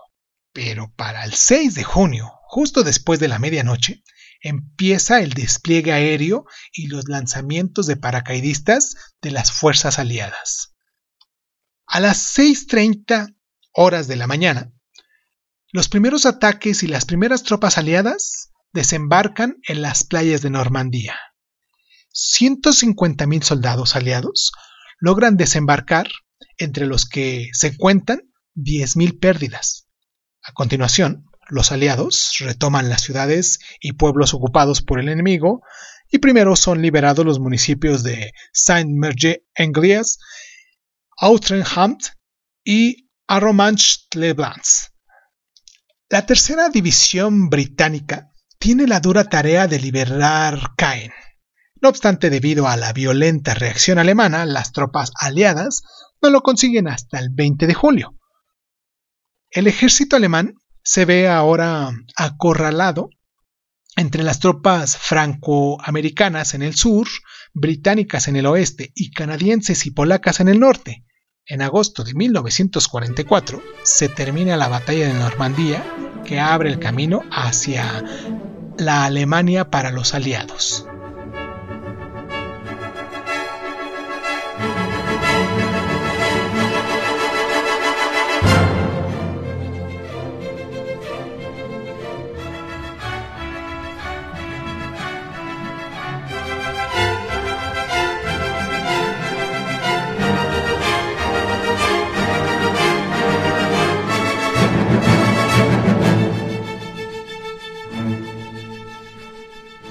pero para el 6 de junio, justo después de la medianoche, empieza el despliegue aéreo y los lanzamientos de paracaidistas de las fuerzas aliadas. A las 6.30 horas de la mañana, los primeros ataques y las primeras tropas aliadas desembarcan en las playas de Normandía. 150.000 soldados aliados logran desembarcar entre los que se cuentan 10.000 pérdidas. A continuación, los aliados retoman las ciudades y pueblos ocupados por el enemigo y primero son liberados los municipios de Saint-Merger-en-Gries, Outrenhamt y Arromanches-les-Bains. La tercera división británica tiene la dura tarea de liberar Caen. No obstante, debido a la violenta reacción alemana, las tropas aliadas no lo consiguen hasta el 20 de julio. El ejército alemán se ve ahora acorralado entre las tropas francoamericanas en el sur, británicas en el oeste y canadienses y polacas en el norte. En agosto de 1944 se termina la batalla de Normandía que abre el camino hacia la Alemania para los aliados.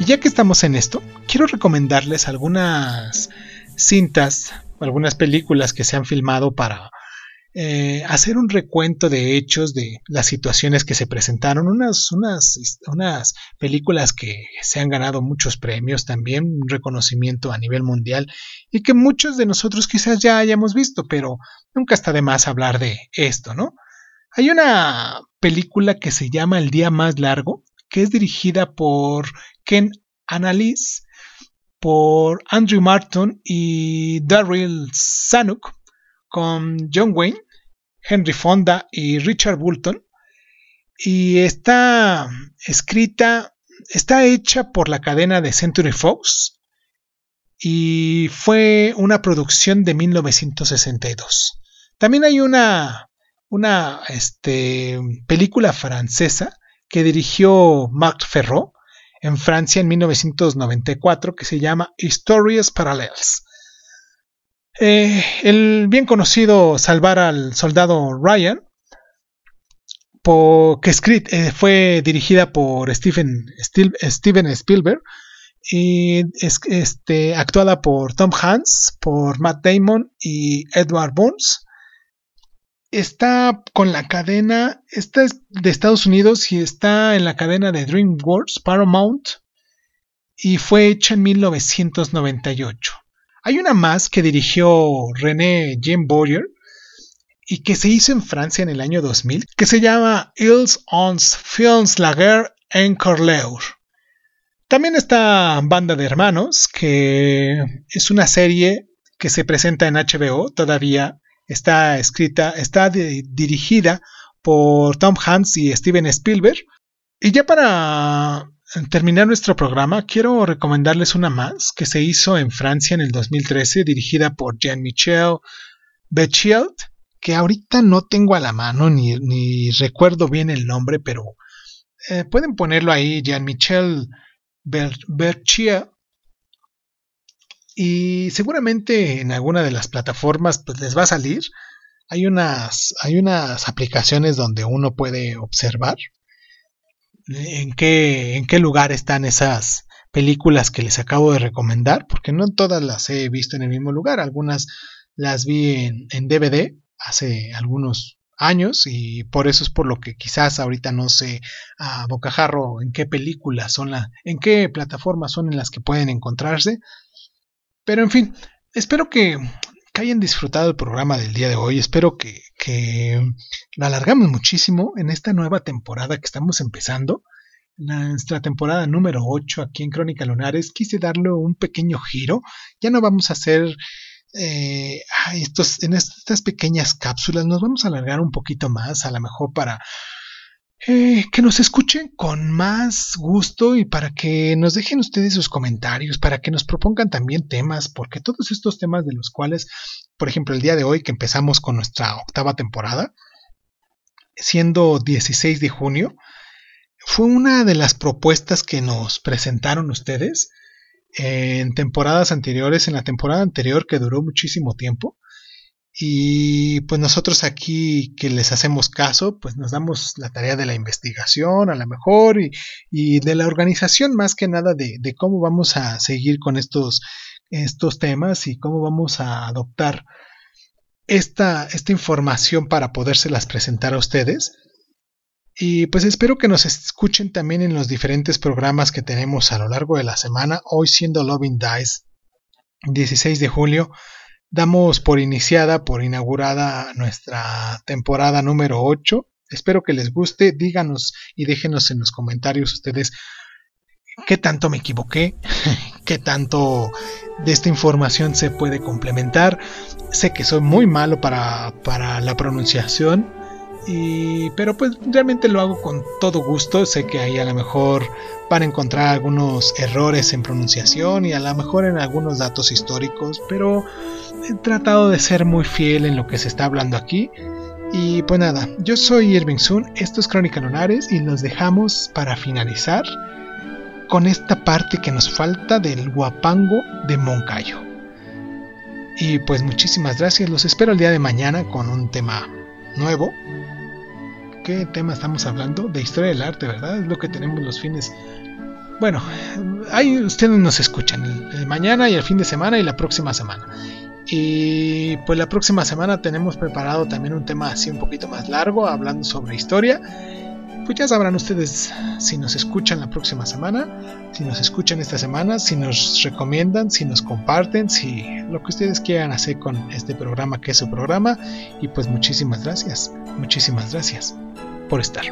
Ya que estamos en esto, quiero recomendarles algunas cintas, algunas películas que se han filmado para eh, hacer un recuento de hechos de las situaciones que se presentaron, unas, unas, unas películas que se han ganado muchos premios también, un reconocimiento a nivel mundial y que muchos de nosotros quizás ya hayamos visto, pero nunca está de más hablar de esto, ¿no? Hay una película que se llama El día más largo, que es dirigida por Ken Annalise, por Andrew Martin y Daryl Zanuck, con John Wayne, Henry Fonda y Richard Bulton. Y está escrita, está hecha por la cadena de Century Fox y fue una producción de 1962. También hay una, una este, película francesa que dirigió Marc Ferro en Francia en 1994 que se llama Historias Parallels. Eh, el bien conocido Salvar al Soldado Ryan, que eh, fue dirigida por Steven, Steven Spielberg y es, este, actuada por Tom Hanks, por Matt Damon y Edward Burns está con la cadena, esta es de Estados Unidos y está en la cadena de DreamWorks, Paramount, y fue hecha en 1998. Hay una más que dirigió René Jean Boyer y que se hizo en Francia en el año 2000, que se llama Ils ons films la guerre en Corleur. También está Banda de Hermanos, que es una serie que se presenta en HBO todavía Está escrita, está dirigida por Tom Hanks y Steven Spielberg. Y ya para terminar nuestro programa, quiero recomendarles una más que se hizo en Francia en el 2013, dirigida por Jean-Michel Bechielt, que ahorita no tengo a la mano ni, recuerdo bien el nombre, pero eh, pueden ponerlo ahí, Jean-Michel Bechielt y seguramente en alguna de las plataformas pues, les va a salir. Hay unas, hay unas aplicaciones donde uno puede observar en qué, en qué lugar están esas películas que les acabo de recomendar, porque no todas las he visto en el mismo lugar, algunas las vi en, en DVD hace algunos años y por eso es por lo que quizás ahorita no sé a bocajarro en qué películas son la, en qué plataformas son en las que pueden encontrarse, pero en fin, espero que, hayan disfrutado el programa del día de hoy. Espero que, que lo alargamos muchísimo en esta nueva temporada que estamos empezando. Nuestra temporada número 8 aquí en Crónica Lunares. Quise darle un pequeño giro. Ya no vamos a hacer eh, estos, en estas pequeñas cápsulas. Nos vamos a alargar un poquito más, a lo mejor para eh, que nos escuchen con más gusto y para que nos dejen ustedes sus comentarios, para que nos propongan también temas, porque todos estos temas de los cuales, por ejemplo, el día de hoy que empezamos con nuestra octava temporada, siendo 16 de junio, fue una de las propuestas que nos presentaron ustedes en temporadas anteriores, en la temporada anterior que duró muchísimo tiempo, y pues nosotros aquí que les hacemos caso, pues nos damos la tarea de la investigación a lo mejor y, de la organización más que nada de, cómo vamos a seguir con estos, estos temas y cómo vamos a adoptar esta, esta información para podérselas presentar a ustedes. Y pues espero que nos escuchen también en los diferentes programas que tenemos a lo largo de la semana, hoy siendo Loving Dice, 16 de julio damos por iniciada, por inaugurada nuestra temporada número 8. Espero que les guste, díganos y déjenos en los comentarios ustedes qué tanto me equivoqué, qué tanto de esta información se puede complementar. Sé que soy muy malo para, para la pronunciación, y, pero pues realmente lo hago con todo gusto. Sé que ahí a lo mejor van a encontrar algunos errores en pronunciación y a lo mejor en algunos datos históricos, pero he tratado de ser muy fiel en lo que se está hablando aquí. Y pues nada, yo soy Irving Sun, esto es Crónica Lunares y nos dejamos para finalizar con esta parte que nos falta del guapango de Moncayo. Y pues muchísimas gracias, los espero el día de mañana con un tema nuevo. ¿Qué tema estamos hablando? De historia del arte, ¿verdad? Es lo que tenemos los fines. Bueno, ahí ustedes nos escuchan el, mañana y el fin de semana y la próxima semana. Y pues la próxima semana tenemos preparado también un tema así un poquito más largo, hablando sobre historia pues ya sabrán ustedes si nos escuchan la próxima semana, si nos escuchan esta semana, si nos recomiendan, si nos comparten, si lo que ustedes quieran hacer con este programa que es su programa. Y pues muchísimas gracias, muchísimas gracias por estar.